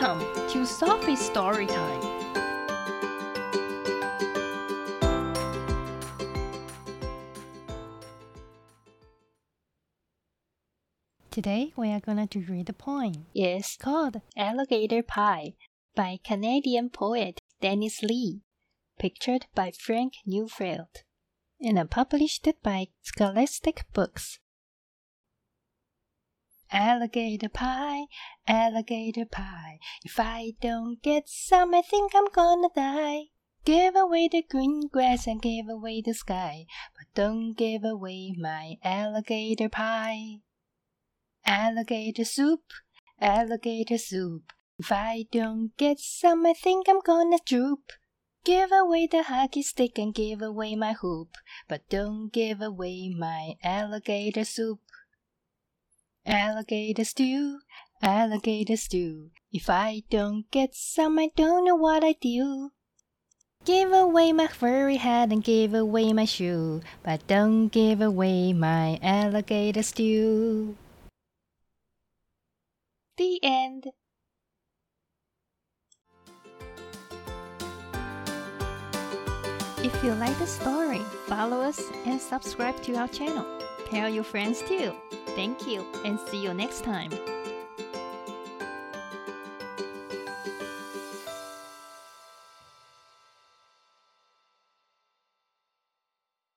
Welcome to Sophie's Story Time. Today we are going to read a poem. It's called Alligator Pie by Canadian poet Dennis Lee, pictured by Frank Newfeld, and published by Scholastic Books. Alligator pie, alligator pie. If I don't get some, I think I'm gonna die. Give away the green grass and give away the sky, but don't give away my alligator pie. Alligator soup, alligator soup. If I don't get some, I think I'm gonna droop. Give away the hockey stick and give away my hoop, but don't give away my alligator soup. Alligator stew, alligator stew. If I don't get some, I don't know what I do. Give away my furry hat and give away my shoe, but don't give away my alligator stew. The end. If you like the story, follow us and subscribe to our channel. Tell your friends too. Thank you and see you next time.